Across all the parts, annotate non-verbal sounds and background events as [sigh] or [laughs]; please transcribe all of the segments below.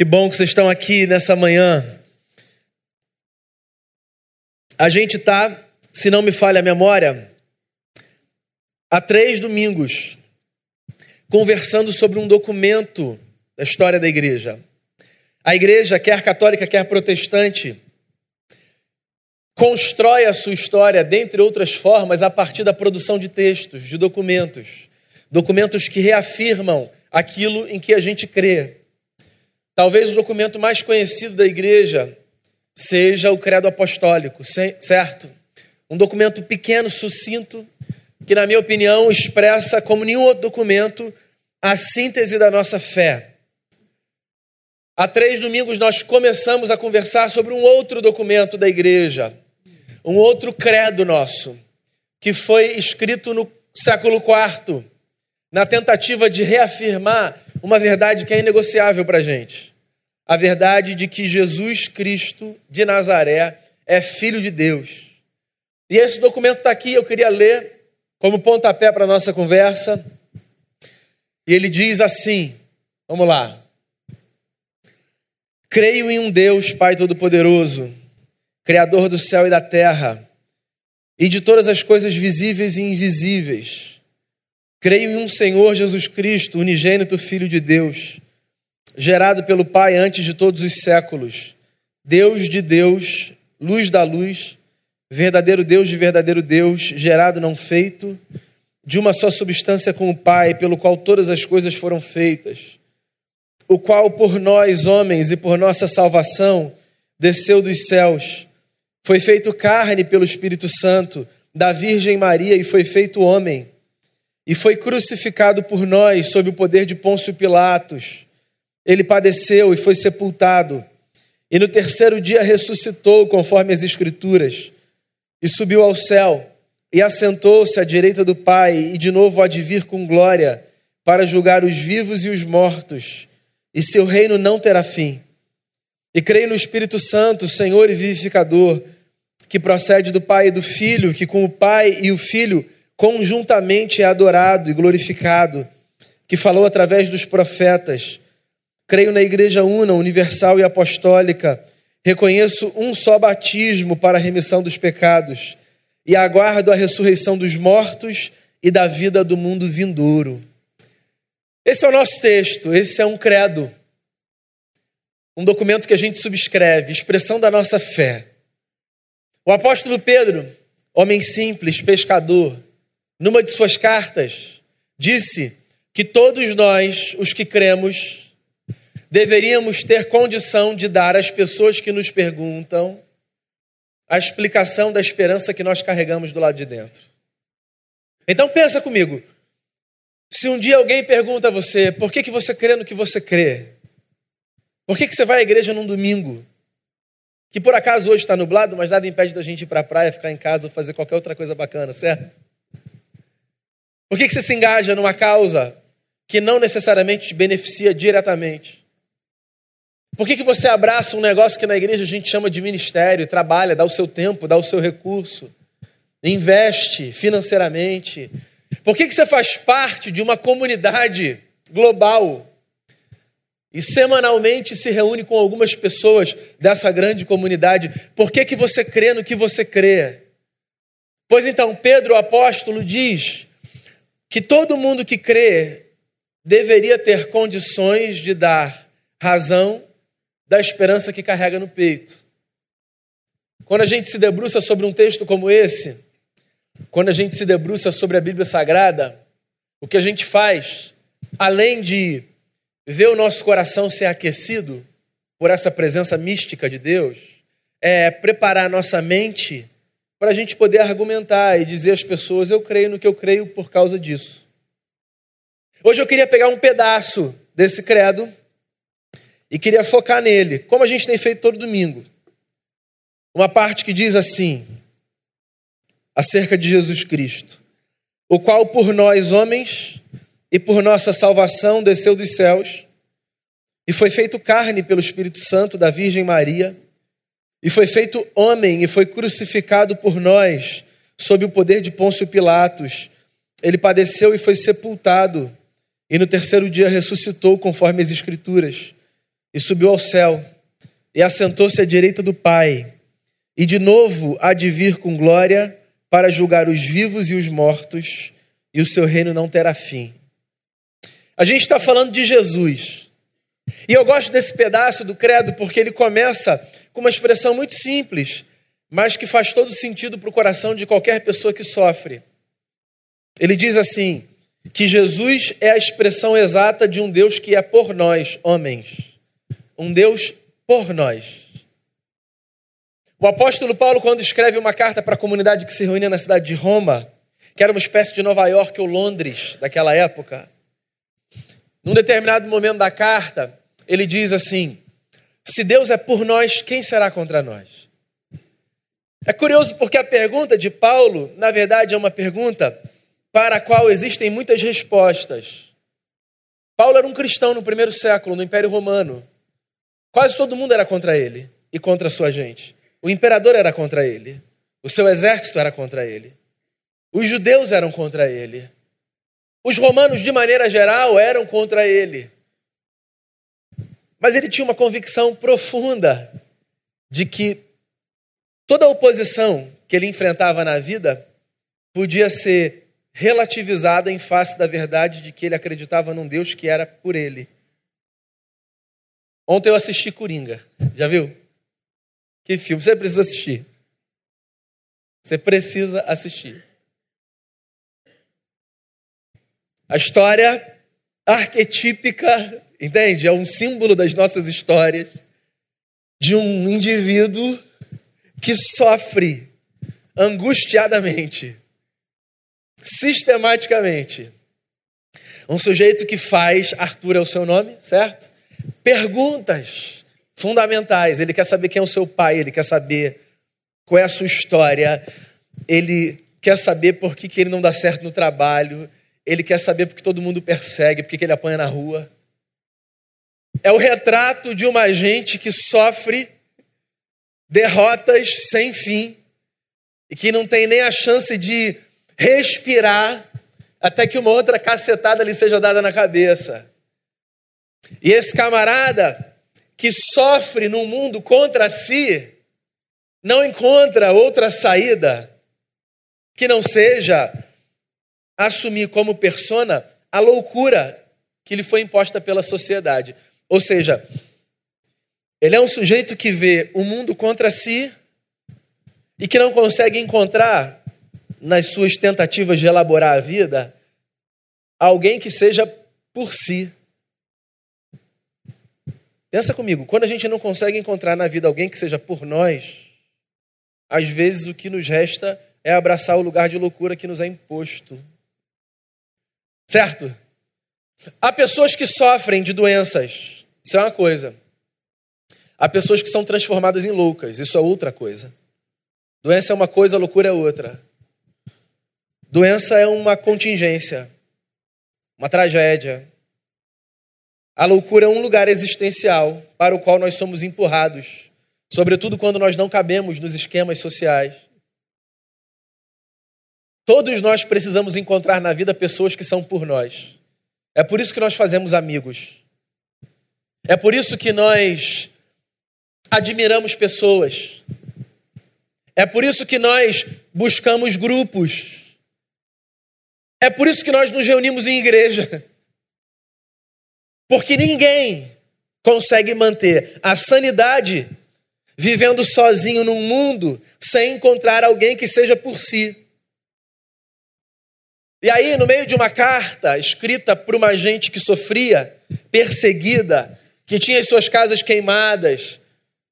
Que bom que vocês estão aqui nessa manhã. A gente está, se não me falha a memória, há três domingos conversando sobre um documento da história da igreja. A igreja, quer católica, quer protestante, constrói a sua história, dentre outras formas, a partir da produção de textos, de documentos. Documentos que reafirmam aquilo em que a gente crê. Talvez o documento mais conhecido da igreja seja o Credo Apostólico, certo? Um documento pequeno, sucinto, que, na minha opinião, expressa, como nenhum outro documento, a síntese da nossa fé. Há três domingos nós começamos a conversar sobre um outro documento da igreja, um outro credo nosso, que foi escrito no século IV, na tentativa de reafirmar uma verdade que é inegociável para a gente a verdade de que Jesus Cristo de Nazaré é filho de Deus. E esse documento está aqui, eu queria ler como pontapé para a nossa conversa. E ele diz assim: vamos lá. Creio em um Deus, Pai Todo-Poderoso, Criador do céu e da terra, e de todas as coisas visíveis e invisíveis. Creio em um Senhor Jesus Cristo, unigênito Filho de Deus gerado pelo Pai antes de todos os séculos, Deus de Deus, luz da luz, verdadeiro Deus de verdadeiro Deus, gerado não feito, de uma só substância com o Pai, pelo qual todas as coisas foram feitas, o qual por nós, homens, e por nossa salvação, desceu dos céus, foi feito carne pelo Espírito Santo, da Virgem Maria, e foi feito homem, e foi crucificado por nós sob o poder de Pôncio Pilatos ele padeceu e foi sepultado, e no terceiro dia ressuscitou, conforme as Escrituras, e subiu ao céu, e assentou-se à direita do Pai, e de novo há de vir com glória, para julgar os vivos e os mortos, e seu reino não terá fim. E creio no Espírito Santo, Senhor e vivificador, que procede do Pai e do Filho, que com o Pai e o Filho conjuntamente é adorado e glorificado, que falou através dos profetas Creio na Igreja Una, Universal e Apostólica. Reconheço um só batismo para a remissão dos pecados e aguardo a ressurreição dos mortos e da vida do mundo vindouro. Esse é o nosso texto, esse é um credo. Um documento que a gente subscreve, expressão da nossa fé. O apóstolo Pedro, homem simples, pescador, numa de suas cartas, disse que todos nós, os que cremos, deveríamos ter condição de dar às pessoas que nos perguntam a explicação da esperança que nós carregamos do lado de dentro. Então pensa comigo. Se um dia alguém pergunta a você, por que, que você crê no que você crê? Por que, que você vai à igreja num domingo? Que por acaso hoje está nublado, mas nada impede da gente ir para a praia, ficar em casa ou fazer qualquer outra coisa bacana, certo? Por que, você se engaja numa causa que não necessariamente te beneficia diretamente? Por que, que você abraça um negócio que na igreja a gente chama de ministério, trabalha, dá o seu tempo, dá o seu recurso, investe financeiramente? Por que, que você faz parte de uma comunidade global e semanalmente se reúne com algumas pessoas dessa grande comunidade? Por que, que você crê no que você crê? Pois então, Pedro, o apóstolo, diz que todo mundo que crê deveria ter condições de dar razão da esperança que carrega no peito. Quando a gente se debruça sobre um texto como esse, quando a gente se debruça sobre a Bíblia Sagrada, o que a gente faz, além de ver o nosso coração ser aquecido por essa presença mística de Deus, é preparar nossa mente para a gente poder argumentar e dizer às pessoas: eu creio no que eu creio por causa disso. Hoje eu queria pegar um pedaço desse credo e queria focar nele, como a gente tem feito todo domingo. Uma parte que diz assim, acerca de Jesus Cristo, o qual por nós, homens, e por nossa salvação desceu dos céus, e foi feito carne pelo Espírito Santo da Virgem Maria, e foi feito homem, e foi crucificado por nós, sob o poder de Pôncio Pilatos. Ele padeceu e foi sepultado, e no terceiro dia ressuscitou, conforme as Escrituras e subiu ao céu e assentou-se à direita do Pai. E de novo há de vir com glória para julgar os vivos e os mortos, e o seu reino não terá fim. A gente está falando de Jesus. E eu gosto desse pedaço do credo porque ele começa com uma expressão muito simples, mas que faz todo sentido para o coração de qualquer pessoa que sofre. Ele diz assim: que Jesus é a expressão exata de um Deus que é por nós, homens. Um Deus por nós. O apóstolo Paulo, quando escreve uma carta para a comunidade que se reunia na cidade de Roma, que era uma espécie de Nova York ou Londres daquela época, num determinado momento da carta, ele diz assim: Se Deus é por nós, quem será contra nós? É curioso porque a pergunta de Paulo, na verdade, é uma pergunta para a qual existem muitas respostas. Paulo era um cristão no primeiro século, no Império Romano. Quase todo mundo era contra ele e contra a sua gente. O imperador era contra ele. O seu exército era contra ele. Os judeus eram contra ele. Os romanos, de maneira geral, eram contra ele. Mas ele tinha uma convicção profunda de que toda oposição que ele enfrentava na vida podia ser relativizada em face da verdade de que ele acreditava num Deus que era por ele. Ontem eu assisti Coringa. Já viu? Que filme? Você precisa assistir. Você precisa assistir. A história arquetípica, entende? É um símbolo das nossas histórias de um indivíduo que sofre angustiadamente, sistematicamente. Um sujeito que faz, Arthur é o seu nome, certo? perguntas fundamentais. Ele quer saber quem é o seu pai, ele quer saber qual é a sua história, ele quer saber por que, que ele não dá certo no trabalho, ele quer saber porque todo mundo persegue, porque que ele apanha na rua. É o retrato de uma gente que sofre derrotas sem fim e que não tem nem a chance de respirar até que uma outra cacetada lhe seja dada na cabeça. E esse camarada que sofre no mundo contra si, não encontra outra saída que não seja assumir como persona a loucura que lhe foi imposta pela sociedade. Ou seja, ele é um sujeito que vê o mundo contra si e que não consegue encontrar, nas suas tentativas de elaborar a vida, alguém que seja por si. Pensa comigo, quando a gente não consegue encontrar na vida alguém que seja por nós, às vezes o que nos resta é abraçar o lugar de loucura que nos é imposto. Certo? Há pessoas que sofrem de doenças, isso é uma coisa. Há pessoas que são transformadas em loucas, isso é outra coisa. Doença é uma coisa, loucura é outra. Doença é uma contingência, uma tragédia, a loucura é um lugar existencial para o qual nós somos empurrados, sobretudo quando nós não cabemos nos esquemas sociais. Todos nós precisamos encontrar na vida pessoas que são por nós. É por isso que nós fazemos amigos. É por isso que nós admiramos pessoas. É por isso que nós buscamos grupos. É por isso que nós nos reunimos em igreja. Porque ninguém consegue manter a sanidade vivendo sozinho num mundo sem encontrar alguém que seja por si. E aí, no meio de uma carta escrita por uma gente que sofria, perseguida, que tinha as suas casas queimadas,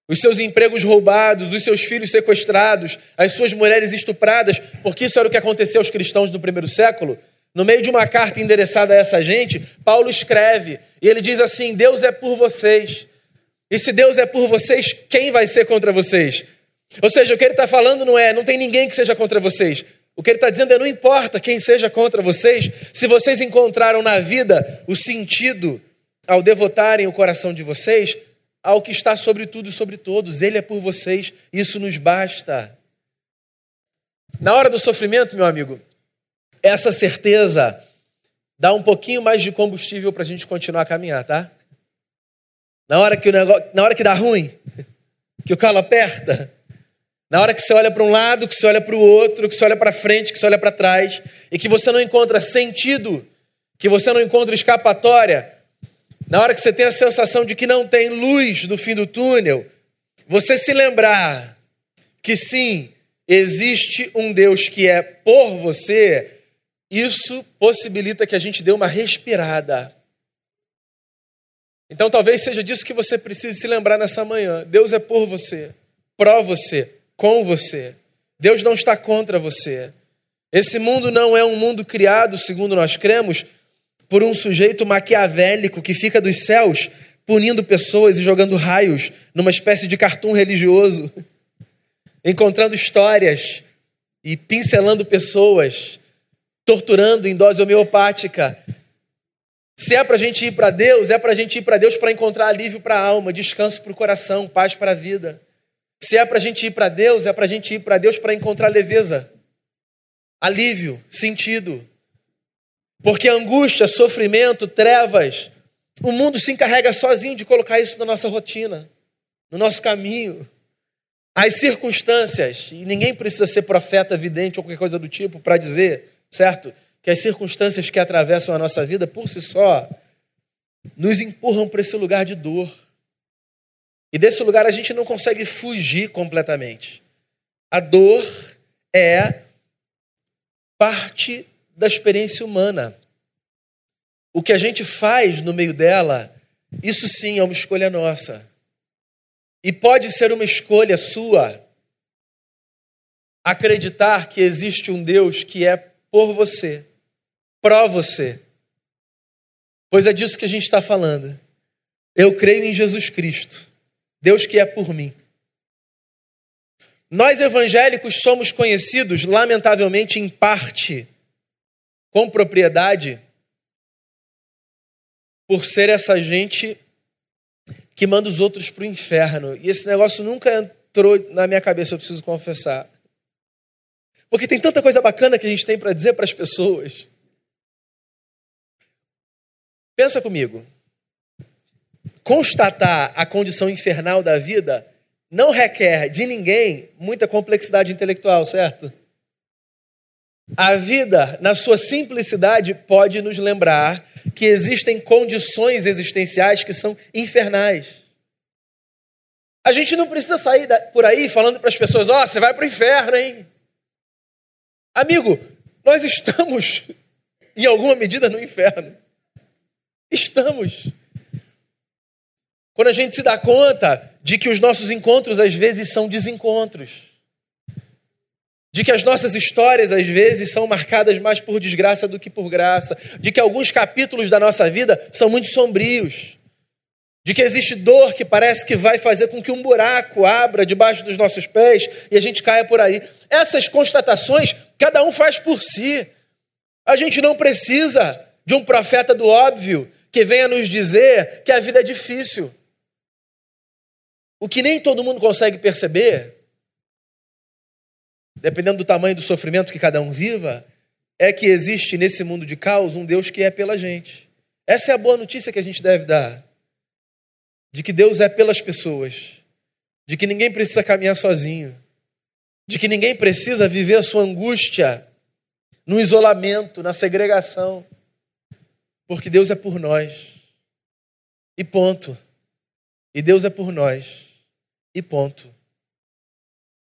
os seus empregos roubados, os seus filhos sequestrados, as suas mulheres estupradas, porque isso era o que aconteceu aos cristãos no primeiro século. No meio de uma carta endereçada a essa gente, Paulo escreve e ele diz assim: Deus é por vocês. E se Deus é por vocês, quem vai ser contra vocês? Ou seja, o que ele está falando não é, não tem ninguém que seja contra vocês. O que ele está dizendo é: não importa quem seja contra vocês, se vocês encontraram na vida o sentido ao devotarem o coração de vocês ao que está sobre tudo e sobre todos, ele é por vocês, isso nos basta. Na hora do sofrimento, meu amigo, essa certeza dá um pouquinho mais de combustível para a gente continuar a caminhar, tá? Na hora que o negócio, na hora que dá ruim, que o calo aperta, na hora que você olha para um lado, que você olha para o outro, que você olha para frente, que você olha para trás, e que você não encontra sentido, que você não encontra escapatória, na hora que você tem a sensação de que não tem luz no fim do túnel, você se lembrar que sim, existe um Deus que é por você, isso possibilita que a gente dê uma respirada. Então talvez seja disso que você precise se lembrar nessa manhã. Deus é por você, pró você, com você. Deus não está contra você. Esse mundo não é um mundo criado, segundo nós cremos, por um sujeito maquiavélico que fica dos céus punindo pessoas e jogando raios numa espécie de cartoon religioso, encontrando histórias e pincelando pessoas, torturando em dose homeopática. Se é para a gente ir para Deus, é para a gente ir para Deus para encontrar alívio para a alma, descanso para o coração, paz para a vida. Se é para a gente ir para Deus, é para a gente ir para Deus para encontrar leveza, alívio, sentido. Porque angústia, sofrimento, trevas, o mundo se encarrega sozinho de colocar isso na nossa rotina, no nosso caminho. As circunstâncias, e ninguém precisa ser profeta, vidente ou qualquer coisa do tipo para dizer, certo? Que as circunstâncias que atravessam a nossa vida por si só nos empurram para esse lugar de dor e desse lugar a gente não consegue fugir completamente. A dor é parte da experiência humana. O que a gente faz no meio dela, isso sim é uma escolha nossa. E pode ser uma escolha sua acreditar que existe um Deus que é por você, pró você. Pois é disso que a gente está falando. Eu creio em Jesus Cristo. Deus que é por mim. Nós evangélicos somos conhecidos, lamentavelmente, em parte, com propriedade, por ser essa gente que manda os outros para o inferno. E esse negócio nunca entrou na minha cabeça, eu preciso confessar. Porque tem tanta coisa bacana que a gente tem para dizer para as pessoas. Pensa comigo constatar a condição infernal da vida não requer de ninguém muita complexidade intelectual, certo? A vida, na sua simplicidade, pode nos lembrar que existem condições existenciais que são infernais. A gente não precisa sair por aí falando para as pessoas: ó, oh, você vai para o inferno, hein? Amigo, nós estamos, em alguma medida, no inferno. Estamos. Quando a gente se dá conta de que os nossos encontros às vezes são desencontros, de que as nossas histórias às vezes são marcadas mais por desgraça do que por graça, de que alguns capítulos da nossa vida são muito sombrios, de que existe dor que parece que vai fazer com que um buraco abra debaixo dos nossos pés e a gente caia por aí. Essas constatações cada um faz por si. A gente não precisa de um profeta do óbvio que venha nos dizer que a vida é difícil. O que nem todo mundo consegue perceber, dependendo do tamanho do sofrimento que cada um viva, é que existe nesse mundo de caos um Deus que é pela gente. Essa é a boa notícia que a gente deve dar. De que Deus é pelas pessoas. De que ninguém precisa caminhar sozinho. De que ninguém precisa viver a sua angústia no isolamento, na segregação. Porque Deus é por nós. E ponto. E Deus é por nós. E ponto.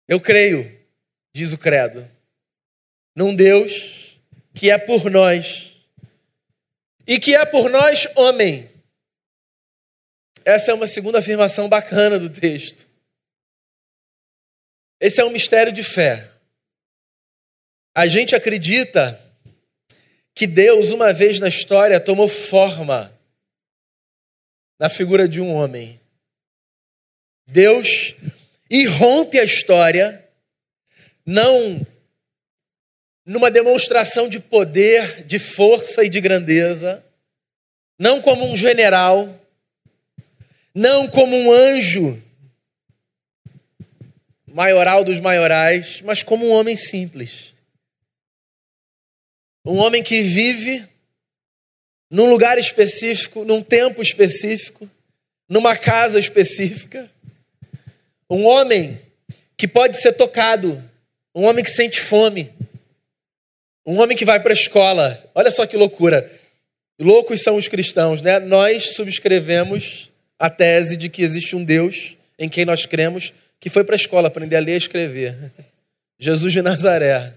Eu creio, diz o credo, num Deus que é por nós e que é por nós homem. Essa é uma segunda afirmação bacana do texto. Esse é um mistério de fé. A gente acredita que Deus, uma vez na história, tomou forma na figura de um homem. Deus irrompe a história, não numa demonstração de poder, de força e de grandeza, não como um general, não como um anjo maioral dos maiorais, mas como um homem simples. Um homem que vive num lugar específico, num tempo específico, numa casa específica. Um homem que pode ser tocado, um homem que sente fome, um homem que vai para a escola. Olha só que loucura. Loucos são os cristãos, né? Nós subscrevemos a tese de que existe um Deus em quem nós cremos, que foi para a escola aprender a ler e escrever. [laughs] Jesus de Nazaré,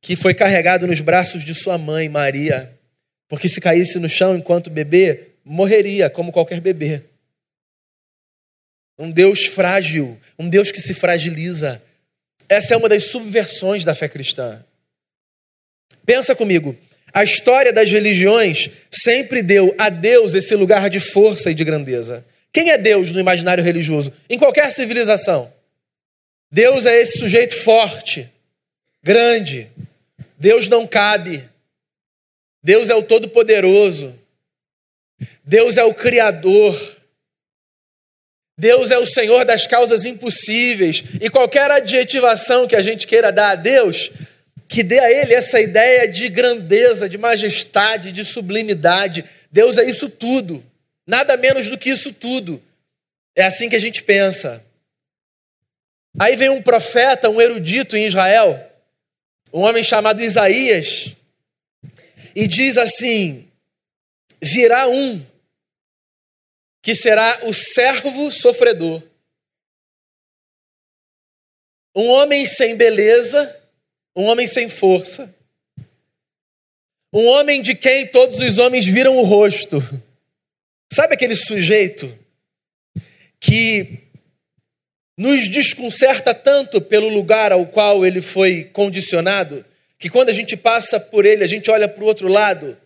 que foi carregado nos braços de sua mãe, Maria, porque se caísse no chão enquanto bebê, morreria como qualquer bebê. Um Deus frágil, um Deus que se fragiliza. Essa é uma das subversões da fé cristã. Pensa comigo, a história das religiões sempre deu a Deus esse lugar de força e de grandeza. Quem é Deus no imaginário religioso? Em qualquer civilização. Deus é esse sujeito forte, grande. Deus não cabe. Deus é o Todo-Poderoso. Deus é o Criador. Deus é o Senhor das causas impossíveis. E qualquer adjetivação que a gente queira dar a Deus, que dê a Ele essa ideia de grandeza, de majestade, de sublimidade. Deus é isso tudo. Nada menos do que isso tudo. É assim que a gente pensa. Aí vem um profeta, um erudito em Israel, um homem chamado Isaías, e diz assim: virá um que será o servo sofredor. Um homem sem beleza, um homem sem força. Um homem de quem todos os homens viram o rosto. Sabe aquele sujeito que nos desconcerta tanto pelo lugar ao qual ele foi condicionado, que quando a gente passa por ele, a gente olha para o outro lado,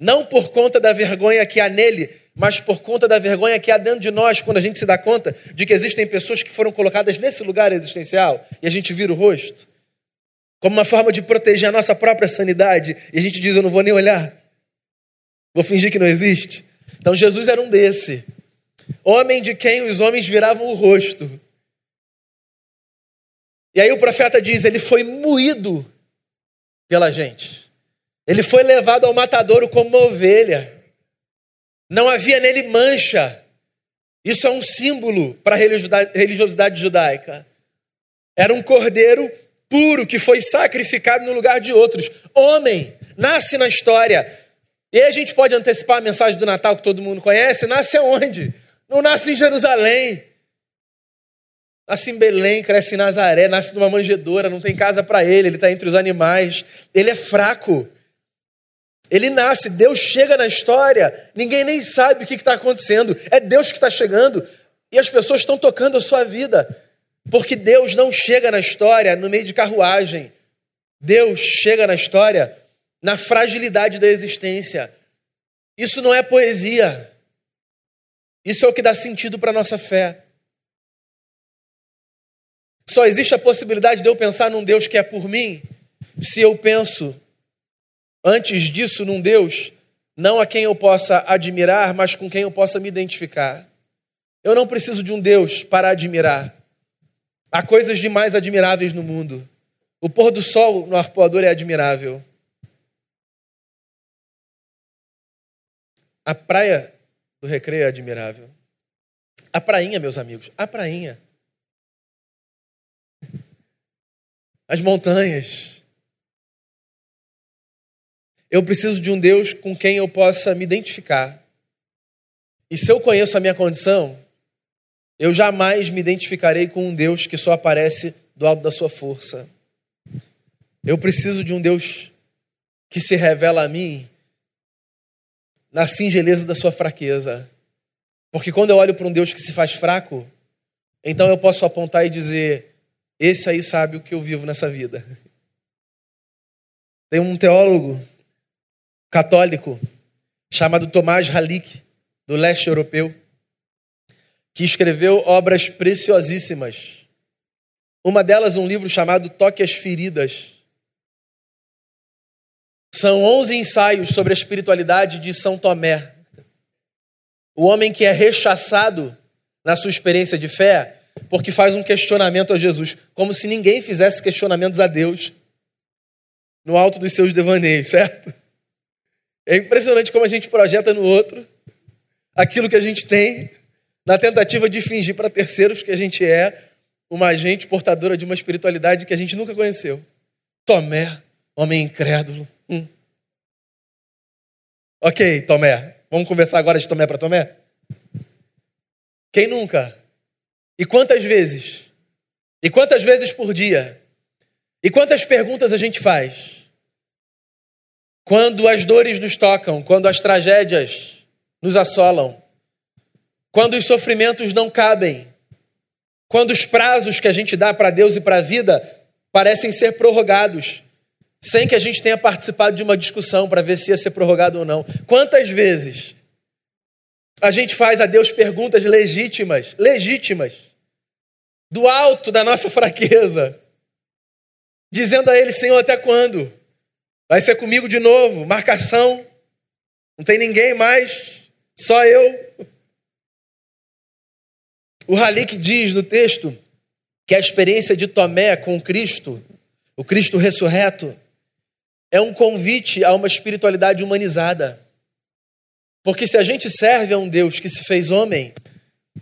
não por conta da vergonha que há nele, mas por conta da vergonha que há dentro de nós, quando a gente se dá conta de que existem pessoas que foram colocadas nesse lugar existencial e a gente vira o rosto, como uma forma de proteger a nossa própria sanidade, e a gente diz: Eu não vou nem olhar, vou fingir que não existe. Então Jesus era um desse, homem de quem os homens viravam o rosto. E aí o profeta diz: Ele foi moído pela gente, ele foi levado ao matadouro como uma ovelha. Não havia nele mancha. Isso é um símbolo para a religiosidade judaica. Era um cordeiro puro que foi sacrificado no lugar de outros. Homem, nasce na história. E aí a gente pode antecipar a mensagem do Natal que todo mundo conhece. Nasce aonde? Não nasce em Jerusalém. Nasce em Belém, cresce em Nazaré, nasce numa manjedoura, não tem casa para ele, ele está entre os animais. Ele é fraco. Ele nasce, Deus chega na história, ninguém nem sabe o que está acontecendo. É Deus que está chegando e as pessoas estão tocando a sua vida. Porque Deus não chega na história no meio de carruagem. Deus chega na história na fragilidade da existência. Isso não é poesia. Isso é o que dá sentido para a nossa fé. Só existe a possibilidade de eu pensar num Deus que é por mim se eu penso Antes disso, num Deus, não a quem eu possa admirar, mas com quem eu possa me identificar. Eu não preciso de um Deus para admirar. Há coisas demais admiráveis no mundo. O pôr do sol no arpoador é admirável. A praia do recreio é admirável. A prainha, meus amigos, a prainha. As montanhas. Eu preciso de um Deus com quem eu possa me identificar. E se eu conheço a minha condição, eu jamais me identificarei com um Deus que só aparece do alto da sua força. Eu preciso de um Deus que se revela a mim na singeleza da sua fraqueza. Porque quando eu olho para um Deus que se faz fraco, então eu posso apontar e dizer: esse aí sabe o que eu vivo nessa vida. Tem um teólogo católico chamado Tomás Halik, do leste europeu, que escreveu obras preciosíssimas. Uma delas, um livro chamado Toque as Feridas. São 11 ensaios sobre a espiritualidade de São Tomé. O homem que é rechaçado na sua experiência de fé porque faz um questionamento a Jesus, como se ninguém fizesse questionamentos a Deus no alto dos seus devaneios, certo? É impressionante como a gente projeta no outro aquilo que a gente tem, na tentativa de fingir para terceiros que a gente é uma agente portadora de uma espiritualidade que a gente nunca conheceu. Tomé, homem incrédulo. Hum. Ok, Tomé. Vamos conversar agora de Tomé para Tomé? Quem nunca? E quantas vezes? E quantas vezes por dia? E quantas perguntas a gente faz? Quando as dores nos tocam, quando as tragédias nos assolam, quando os sofrimentos não cabem, quando os prazos que a gente dá para Deus e para a vida parecem ser prorrogados, sem que a gente tenha participado de uma discussão para ver se ia ser prorrogado ou não. Quantas vezes a gente faz a Deus perguntas legítimas, legítimas, do alto da nossa fraqueza, dizendo a Ele: Senhor, até quando? Vai ser comigo de novo? Marcação? Não tem ninguém mais, só eu. O Halik diz no texto que a experiência de Tomé com Cristo, o Cristo ressurreto, é um convite a uma espiritualidade humanizada. Porque se a gente serve a um Deus que se fez homem,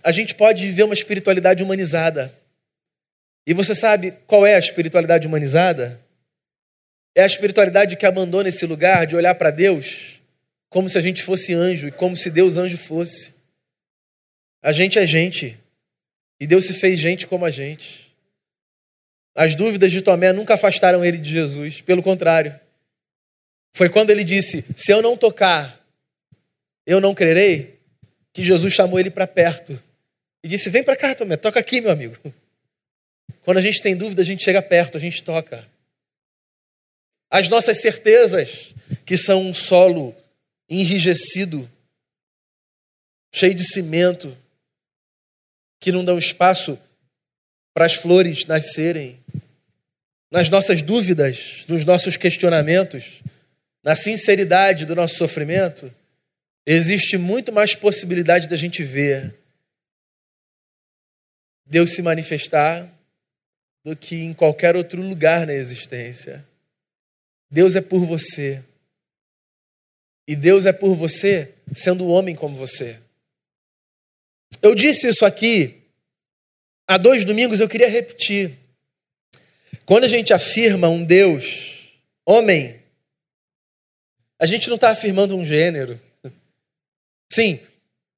a gente pode viver uma espiritualidade humanizada. E você sabe qual é a espiritualidade humanizada? É a espiritualidade que abandona esse lugar de olhar para Deus como se a gente fosse anjo e como se Deus anjo fosse. A gente é gente. E Deus se fez gente como a gente. As dúvidas de Tomé nunca afastaram ele de Jesus, pelo contrário. Foi quando ele disse: Se eu não tocar, eu não crerei, que Jesus chamou ele para perto e disse: Vem para cá, Tomé, toca aqui, meu amigo. Quando a gente tem dúvida, a gente chega perto, a gente toca. As nossas certezas, que são um solo enrijecido, cheio de cimento, que não dão espaço para as flores nascerem. Nas nossas dúvidas, nos nossos questionamentos, na sinceridade do nosso sofrimento, existe muito mais possibilidade da gente ver Deus se manifestar do que em qualquer outro lugar na existência. Deus é por você. E Deus é por você sendo homem como você. Eu disse isso aqui há dois domingos, eu queria repetir. Quando a gente afirma um Deus homem, a gente não está afirmando um gênero. Sim,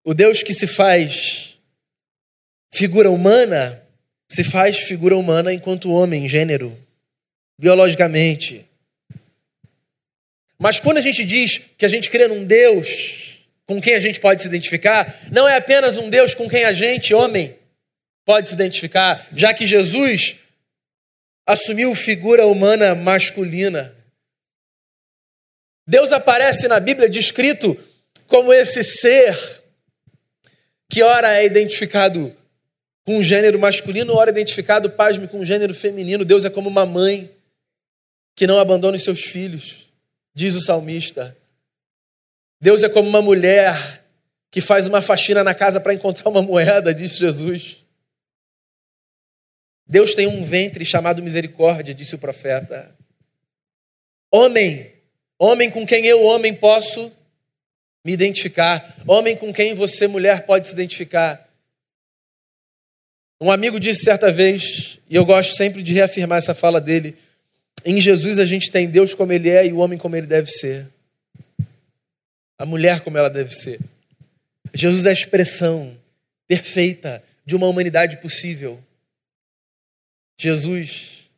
o Deus que se faz figura humana, se faz figura humana enquanto homem, gênero, biologicamente. Mas quando a gente diz que a gente crê num Deus com quem a gente pode se identificar, não é apenas um Deus com quem a gente, homem, pode se identificar, já que Jesus assumiu figura humana masculina. Deus aparece na Bíblia descrito como esse ser que ora é identificado com um gênero masculino, ora é identificado, pasme, com um gênero feminino. Deus é como uma mãe que não abandona os seus filhos, diz o salmista. Deus é como uma mulher que faz uma faxina na casa para encontrar uma moeda, disse Jesus. Deus tem um ventre chamado misericórdia, disse o profeta. Homem, homem com quem eu, homem, posso me identificar. Homem com quem você, mulher, pode se identificar. Um amigo disse certa vez, e eu gosto sempre de reafirmar essa fala dele: em Jesus a gente tem Deus como ele é e o homem como ele deve ser a mulher como ela deve ser. Jesus é a expressão perfeita de uma humanidade possível. Jesus,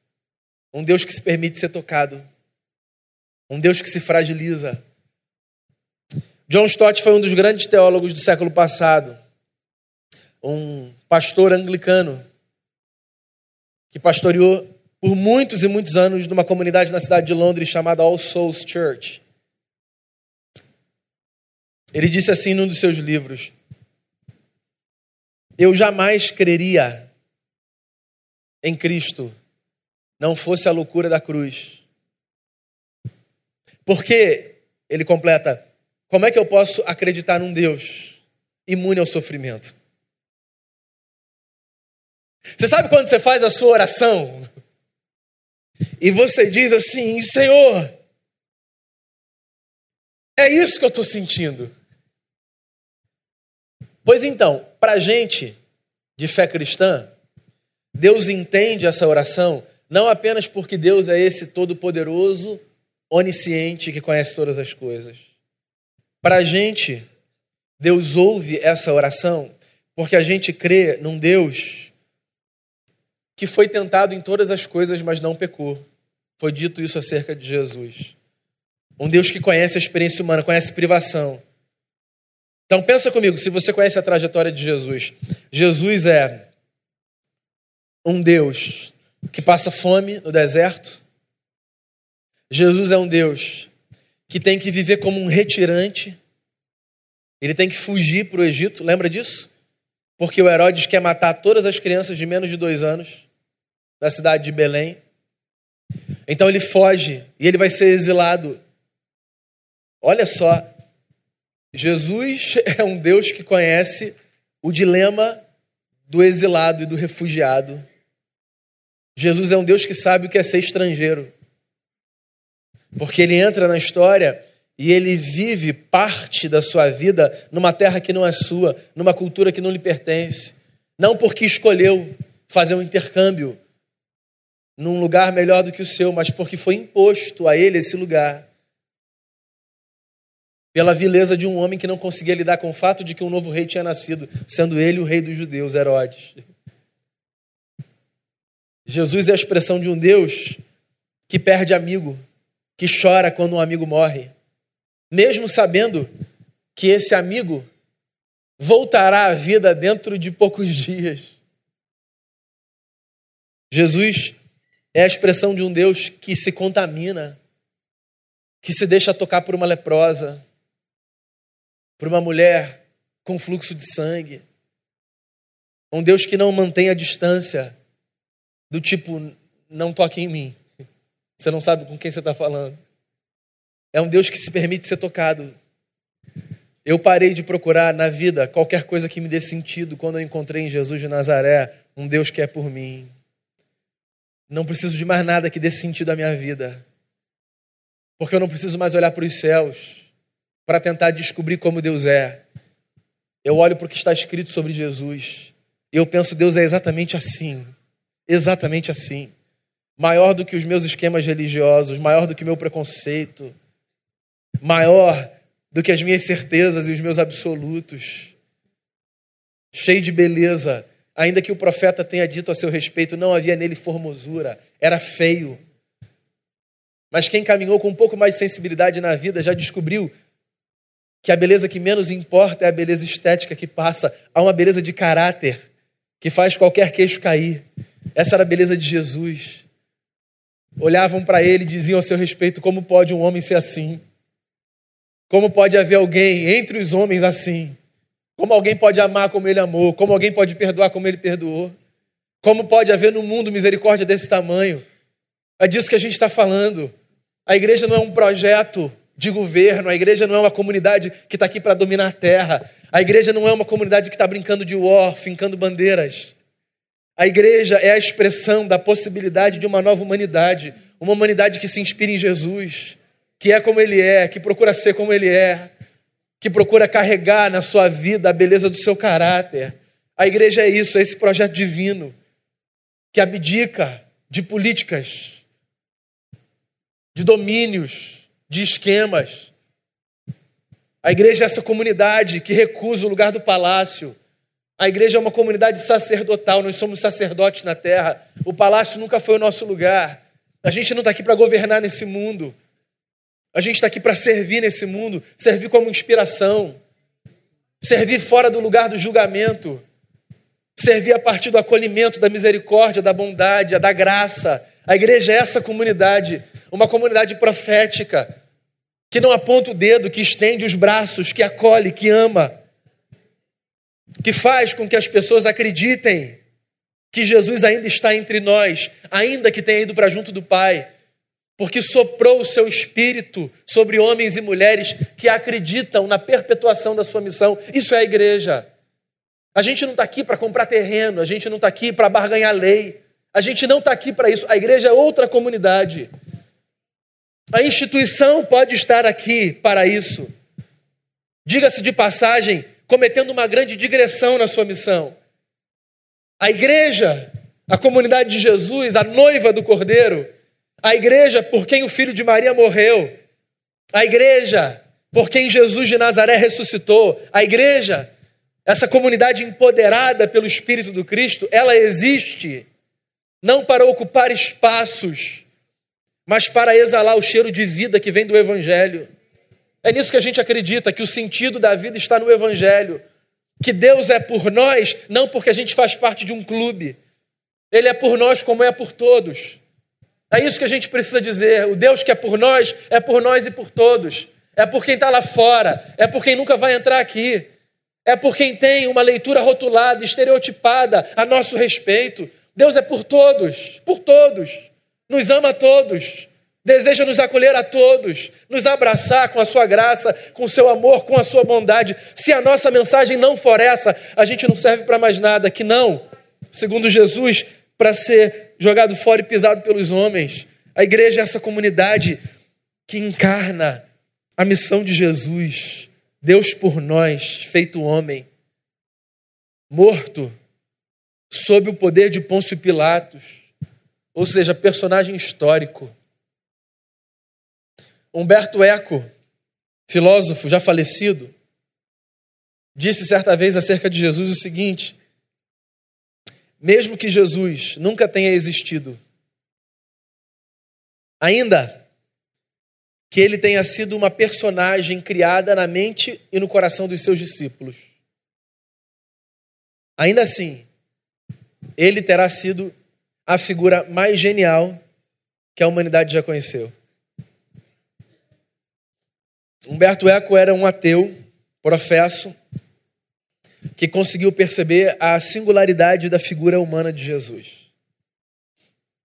um Deus que se permite ser tocado, um Deus que se fragiliza. John Stott foi um dos grandes teólogos do século passado, um pastor anglicano que pastoreou por muitos e muitos anos numa comunidade na cidade de Londres chamada All Souls Church. Ele disse assim num dos seus livros: Eu jamais creria em Cristo não fosse a loucura da cruz. Porque, ele completa, como é que eu posso acreditar num Deus imune ao sofrimento? Você sabe quando você faz a sua oração e você diz assim: Senhor, é isso que eu estou sentindo. Pois então, para a gente de fé cristã, Deus entende essa oração não apenas porque Deus é esse todo-poderoso, onisciente, que conhece todas as coisas. Para a gente, Deus ouve essa oração porque a gente crê num Deus que foi tentado em todas as coisas, mas não pecou. Foi dito isso acerca de Jesus. Um Deus que conhece a experiência humana, conhece privação. Então pensa comigo, se você conhece a trajetória de Jesus, Jesus é um Deus que passa fome no deserto. Jesus é um Deus que tem que viver como um retirante. Ele tem que fugir para o Egito, lembra disso? Porque o Herodes quer matar todas as crianças de menos de dois anos da cidade de Belém. Então ele foge e ele vai ser exilado. Olha só, Jesus [laughs] é um Deus que conhece o dilema do exilado e do refugiado. Jesus é um Deus que sabe o que é ser estrangeiro. Porque ele entra na história e ele vive parte da sua vida numa terra que não é sua, numa cultura que não lhe pertence. Não porque escolheu fazer um intercâmbio num lugar melhor do que o seu, mas porque foi imposto a ele esse lugar. Pela vileza de um homem que não conseguia lidar com o fato de que um novo rei tinha nascido, sendo ele o rei dos judeus, Herodes. Jesus é a expressão de um Deus que perde amigo, que chora quando um amigo morre, mesmo sabendo que esse amigo voltará à vida dentro de poucos [laughs] dias. Jesus é a expressão de um Deus que se contamina, que se deixa tocar por uma leprosa, por uma mulher com fluxo de sangue. Um Deus que não mantém a distância, do tipo, não toque em mim. Você não sabe com quem você está falando. É um Deus que se permite ser tocado. Eu parei de procurar na vida qualquer coisa que me dê sentido quando eu encontrei em Jesus de Nazaré um Deus que é por mim. Não preciso de mais nada que dê sentido à minha vida. Porque eu não preciso mais olhar para os céus para tentar descobrir como Deus é. Eu olho para o que está escrito sobre Jesus. E eu penso, Deus é exatamente assim exatamente assim. Maior do que os meus esquemas religiosos, maior do que o meu preconceito, maior do que as minhas certezas e os meus absolutos. Cheio de beleza, ainda que o profeta tenha dito a seu respeito, não havia nele formosura, era feio. Mas quem caminhou com um pouco mais de sensibilidade na vida já descobriu que a beleza que menos importa é a beleza estética que passa, há uma beleza de caráter que faz qualquer queixo cair. Essa era a beleza de Jesus. Olhavam para ele e diziam a seu respeito: como pode um homem ser assim? Como pode haver alguém entre os homens assim? Como alguém pode amar como ele amou? Como alguém pode perdoar como ele perdoou? Como pode haver no mundo misericórdia desse tamanho? É disso que a gente está falando. A igreja não é um projeto de governo, a igreja não é uma comunidade que está aqui para dominar a terra, a igreja não é uma comunidade que está brincando de war, fincando bandeiras. A igreja é a expressão da possibilidade de uma nova humanidade, uma humanidade que se inspira em Jesus, que é como ele é, que procura ser como ele é, que procura carregar na sua vida a beleza do seu caráter. A igreja é isso, é esse projeto divino que abdica de políticas, de domínios, de esquemas. A igreja é essa comunidade que recusa o lugar do palácio, a igreja é uma comunidade sacerdotal, nós somos sacerdotes na terra. O palácio nunca foi o nosso lugar. A gente não está aqui para governar nesse mundo. A gente está aqui para servir nesse mundo, servir como inspiração, servir fora do lugar do julgamento, servir a partir do acolhimento, da misericórdia, da bondade, da graça. A igreja é essa comunidade, uma comunidade profética, que não aponta o dedo, que estende os braços, que acolhe, que ama que faz com que as pessoas acreditem que Jesus ainda está entre nós, ainda que tenha ido para junto do Pai, porque soprou o seu espírito sobre homens e mulheres que acreditam na perpetuação da sua missão. Isso é a igreja. A gente não está aqui para comprar terreno, a gente não está aqui para barganhar lei, a gente não está aqui para isso. A igreja é outra comunidade. A instituição pode estar aqui para isso. Diga-se de passagem, cometendo uma grande digressão na sua missão. A igreja, a comunidade de Jesus, a noiva do Cordeiro, a igreja por quem o filho de Maria morreu, a igreja por quem Jesus de Nazaré ressuscitou, a igreja, essa comunidade empoderada pelo Espírito do Cristo, ela existe não para ocupar espaços, mas para exalar o cheiro de vida que vem do Evangelho. É nisso que a gente acredita, que o sentido da vida está no Evangelho. Que Deus é por nós, não porque a gente faz parte de um clube. Ele é por nós como é por todos. É isso que a gente precisa dizer. O Deus que é por nós, é por nós e por todos. É por quem está lá fora, é por quem nunca vai entrar aqui. É por quem tem uma leitura rotulada, estereotipada a nosso respeito. Deus é por todos, por todos. Nos ama a todos. Deseja nos acolher a todos, nos abraçar com a sua graça, com o seu amor, com a sua bondade. Se a nossa mensagem não for essa, a gente não serve para mais nada, que não, segundo Jesus, para ser jogado fora e pisado pelos homens. A igreja é essa comunidade que encarna a missão de Jesus, Deus por nós, feito homem, morto sob o poder de Pôncio Pilatos, ou seja, personagem histórico. Humberto Eco, filósofo já falecido, disse certa vez acerca de Jesus o seguinte: mesmo que Jesus nunca tenha existido, ainda que ele tenha sido uma personagem criada na mente e no coração dos seus discípulos. Ainda assim, ele terá sido a figura mais genial que a humanidade já conheceu. Humberto Eco era um ateu, professo, que conseguiu perceber a singularidade da figura humana de Jesus.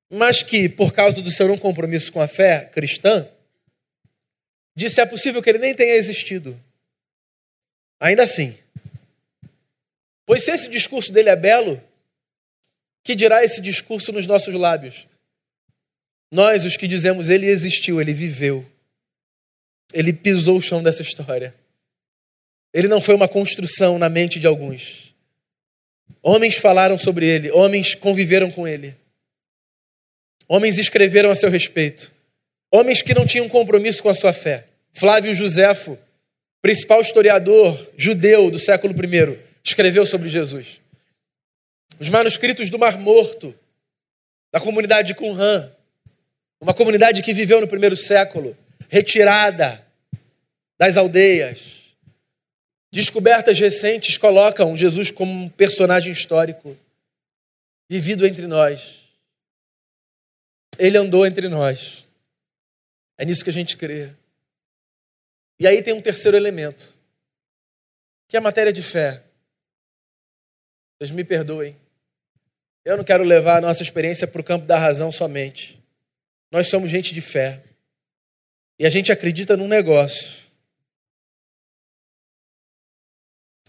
Mas que, por causa do seu não compromisso com a fé cristã, disse: é possível que ele nem tenha existido. Ainda assim. Pois se esse discurso dele é belo, que dirá esse discurso nos nossos lábios? Nós, os que dizemos, ele existiu, ele viveu. Ele pisou o chão dessa história. Ele não foi uma construção na mente de alguns. Homens falaram sobre ele, homens conviveram com ele. Homens escreveram a seu respeito. Homens que não tinham compromisso com a sua fé. Flávio Josefo, principal historiador judeu do século I, escreveu sobre Jesus. Os manuscritos do Mar Morto, da comunidade de Qumran, uma comunidade que viveu no primeiro século, retirada das aldeias. Descobertas recentes colocam Jesus como um personagem histórico, vivido entre nós. Ele andou entre nós. É nisso que a gente crê. E aí tem um terceiro elemento, que é a matéria de fé. Vocês me perdoem. Eu não quero levar a nossa experiência para o campo da razão somente. Nós somos gente de fé. E a gente acredita num negócio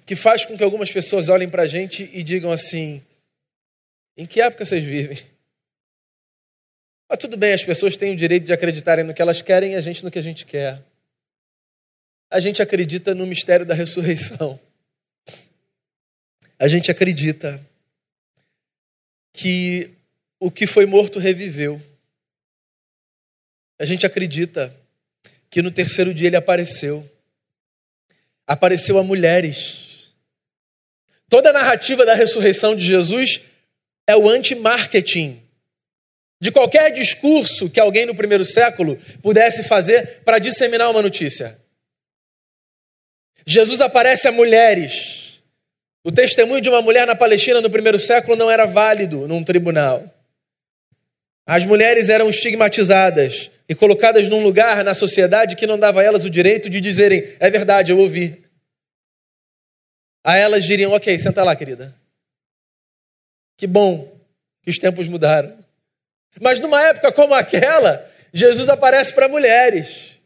que faz com que algumas pessoas olhem para a gente e digam assim: em que época vocês vivem? Mas tudo bem, as pessoas têm o direito de acreditarem no que elas querem e a gente no que a gente quer. A gente acredita no mistério da ressurreição. A gente acredita que o que foi morto reviveu. A gente acredita que no terceiro dia ele apareceu. Apareceu a mulheres. Toda a narrativa da ressurreição de Jesus é o anti-marketing de qualquer discurso que alguém no primeiro século pudesse fazer para disseminar uma notícia. Jesus aparece a mulheres. O testemunho de uma mulher na Palestina no primeiro século não era válido num tribunal. As mulheres eram estigmatizadas e colocadas num lugar na sociedade que não dava a elas o direito de dizerem: é verdade, eu ouvi. A elas diriam: ok, senta lá, querida. Que bom que os tempos mudaram. Mas numa época como aquela, Jesus aparece para mulheres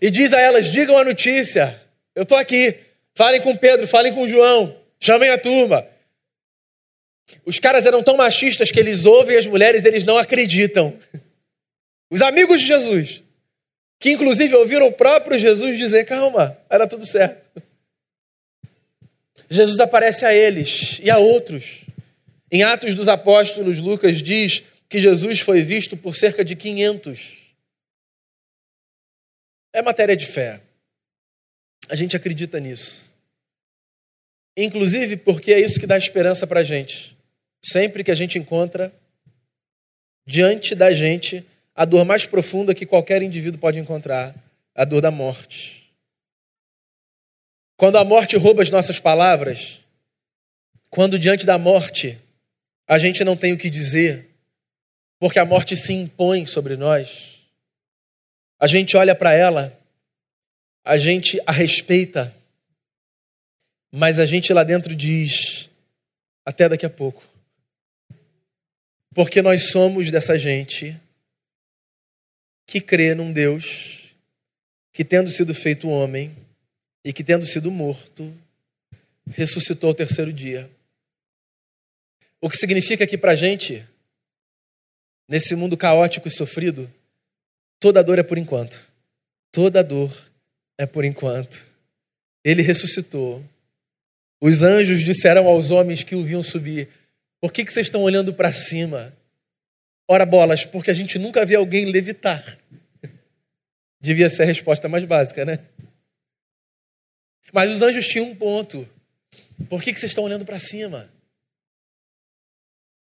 e diz a elas: digam a notícia, eu estou aqui. Falem com Pedro, falem com João, chamem a turma. Os caras eram tão machistas que eles ouvem as mulheres, eles não acreditam. Os amigos de Jesus, que inclusive ouviram o próprio Jesus dizer: calma, era tudo certo. Jesus aparece a eles e a outros. Em Atos dos Apóstolos, Lucas diz que Jesus foi visto por cerca de 500. É matéria de fé. A gente acredita nisso. Inclusive porque é isso que dá esperança para a gente. Sempre que a gente encontra diante da gente a dor mais profunda que qualquer indivíduo pode encontrar, a dor da morte. Quando a morte rouba as nossas palavras, quando diante da morte a gente não tem o que dizer, porque a morte se impõe sobre nós, a gente olha para ela, a gente a respeita, mas a gente lá dentro diz: até daqui a pouco. Porque nós somos dessa gente que crê num Deus que, tendo sido feito homem e que, tendo sido morto, ressuscitou ao terceiro dia. O que significa que para a gente, nesse mundo caótico e sofrido, toda dor é por enquanto. Toda dor é por enquanto. Ele ressuscitou. Os anjos disseram aos homens que o viam subir: Por que, que vocês estão olhando para cima? Ora bolas, porque a gente nunca vê alguém levitar. Devia ser a resposta mais básica, né? Mas os anjos tinham um ponto. Por que, que vocês estão olhando para cima?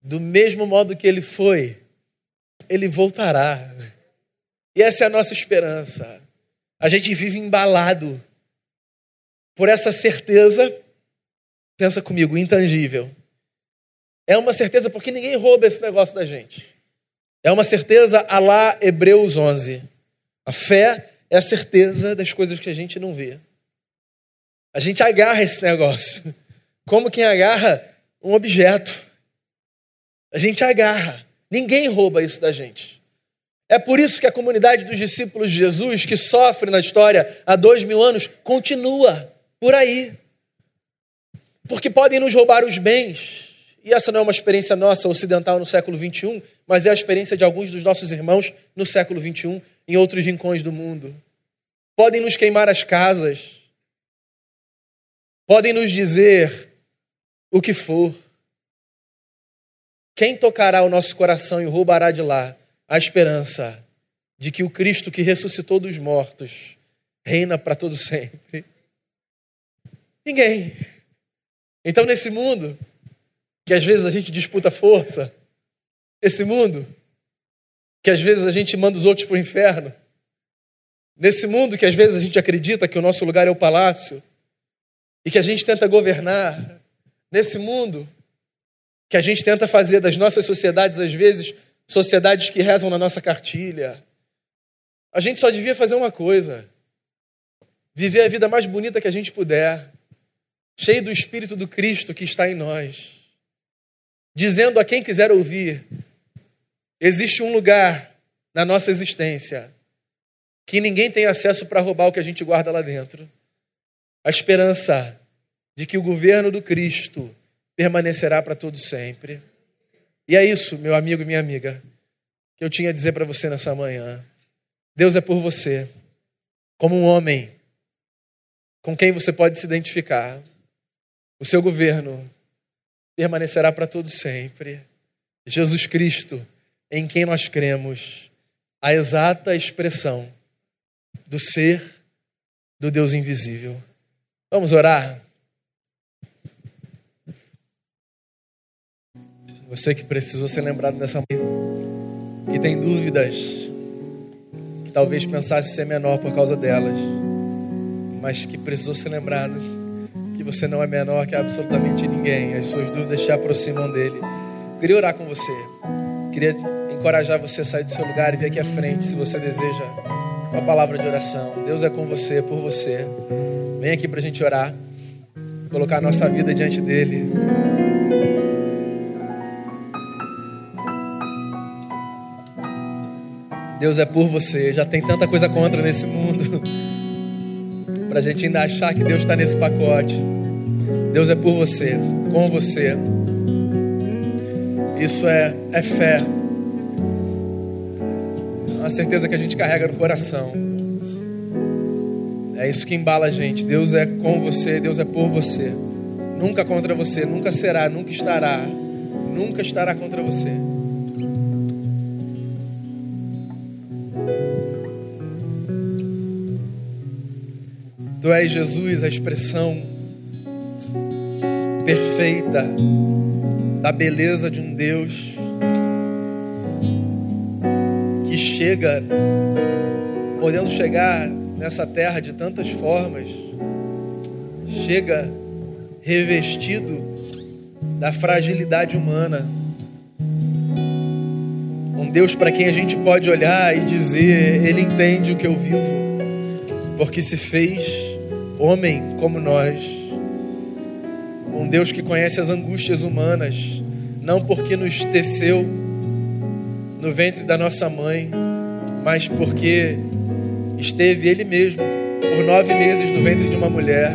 Do mesmo modo que ele foi, ele voltará. E essa é a nossa esperança. A gente vive embalado por essa certeza, pensa comigo, intangível. É uma certeza porque ninguém rouba esse negócio da gente. É uma certeza a lá Hebreus 11. A fé é a certeza das coisas que a gente não vê. A gente agarra esse negócio, como quem agarra um objeto. A gente agarra. Ninguém rouba isso da gente. É por isso que a comunidade dos discípulos de Jesus, que sofre na história há dois mil anos, continua por aí. Porque podem nos roubar os bens, e essa não é uma experiência nossa ocidental no século 21, mas é a experiência de alguns dos nossos irmãos no século 21, em outros rincões do mundo. Podem nos queimar as casas, podem nos dizer o que for. Quem tocará o nosso coração e roubará de lá a esperança de que o Cristo que ressuscitou dos mortos reina para todo sempre? Ninguém. Então, nesse mundo, que às vezes a gente disputa força, esse mundo, que às vezes a gente manda os outros para o inferno, nesse mundo que às vezes a gente acredita que o nosso lugar é o palácio, e que a gente tenta governar, nesse mundo que a gente tenta fazer das nossas sociedades, às vezes, sociedades que rezam na nossa cartilha, a gente só devia fazer uma coisa: viver a vida mais bonita que a gente puder, cheio do Espírito do Cristo que está em nós dizendo a quem quiser ouvir: existe um lugar na nossa existência que ninguém tem acesso para roubar o que a gente guarda lá dentro. A esperança de que o governo do Cristo permanecerá para todo sempre. E é isso, meu amigo e minha amiga, que eu tinha a dizer para você nessa manhã. Deus é por você, como um homem com quem você pode se identificar. O seu governo permanecerá para todo sempre. Jesus Cristo, em quem nós cremos, a exata expressão do ser do Deus invisível. Vamos orar? Você que precisou ser lembrado nessa manhã, que tem dúvidas, que talvez pensasse ser menor por causa delas, mas que precisou ser lembrado que você não é menor que absolutamente ninguém. As suas dúvidas te aproximam dele. Queria orar com você. Queria encorajar você a sair do seu lugar e vir aqui à frente, se você deseja uma palavra de oração. Deus é com você, por você. Vem aqui para a gente orar, colocar a nossa vida diante dele. Deus é por você. Já tem tanta coisa contra nesse mundo [laughs] para a gente ainda achar que Deus está nesse pacote. Deus é por você, com você. Isso é, é fé. É uma certeza que a gente carrega no coração. É isso que embala a gente. Deus é com você, Deus é por você. Nunca contra você, nunca será, nunca estará, nunca estará contra você. Tu és Jesus, a expressão perfeita da beleza de um Deus que chega, podendo chegar nessa terra de tantas formas, chega revestido da fragilidade humana. Um Deus para quem a gente pode olhar e dizer: Ele entende o que eu vivo, porque se fez homem como nós. Um Deus que conhece as angústias humanas, não porque nos teceu no ventre da nossa mãe, mas porque esteve Ele mesmo por nove meses no ventre de uma mulher.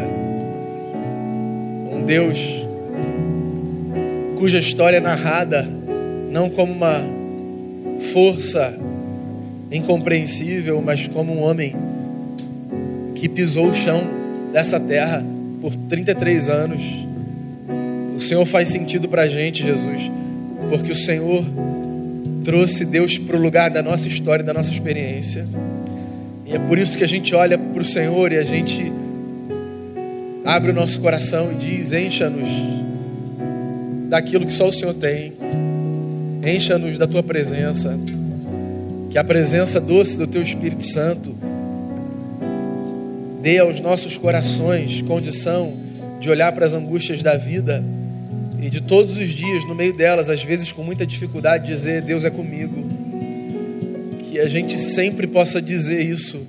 Um Deus cuja história é narrada não como uma força incompreensível, mas como um homem que pisou o chão dessa terra por 33 anos. O Senhor faz sentido para a gente, Jesus, porque o Senhor trouxe Deus para o lugar da nossa história, da nossa experiência. E é por isso que a gente olha para o Senhor e a gente abre o nosso coração e diz: encha-nos daquilo que só o Senhor tem, encha-nos da tua presença, que a presença doce do teu Espírito Santo dê aos nossos corações condição de olhar para as angústias da vida e de todos os dias, no meio delas, às vezes com muita dificuldade, dizer: Deus é comigo. Que a gente sempre possa dizer isso,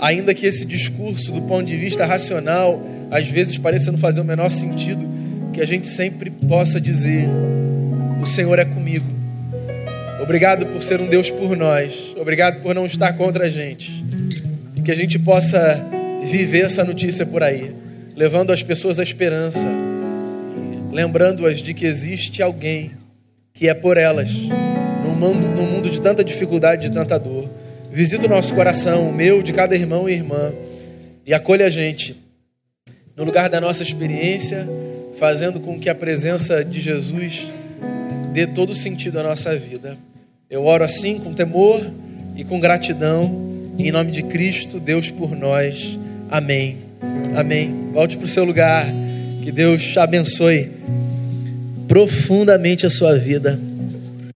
ainda que esse discurso, do ponto de vista racional, às vezes pareça não fazer o menor sentido, que a gente sempre possa dizer: O Senhor é comigo. Obrigado por ser um Deus por nós, obrigado por não estar contra a gente. Que a gente possa viver essa notícia por aí, levando as pessoas à esperança, lembrando-as de que existe alguém que é por elas, mundo, num mundo de tanta dificuldade, de tanta dor. Visita o nosso coração, o meu, de cada irmão e irmã, e acolha a gente no lugar da nossa experiência, fazendo com que a presença de Jesus dê todo sentido à nossa vida. Eu oro assim com temor e com gratidão em nome de Cristo, Deus por nós. Amém. Amém. Volte para o seu lugar. Que Deus abençoe profundamente a sua vida.